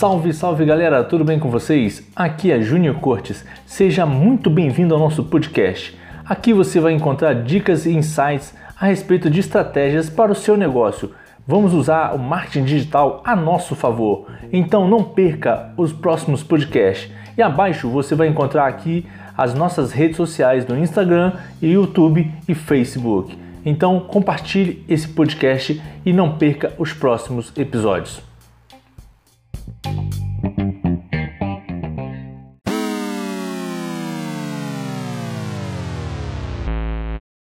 Salve, salve galera, tudo bem com vocês? Aqui é Júnior Cortes. Seja muito bem-vindo ao nosso podcast. Aqui você vai encontrar dicas e insights a respeito de estratégias para o seu negócio. Vamos usar o marketing digital a nosso favor. Então não perca os próximos podcasts. E abaixo você vai encontrar aqui as nossas redes sociais no Instagram, YouTube e Facebook. Então compartilhe esse podcast e não perca os próximos episódios.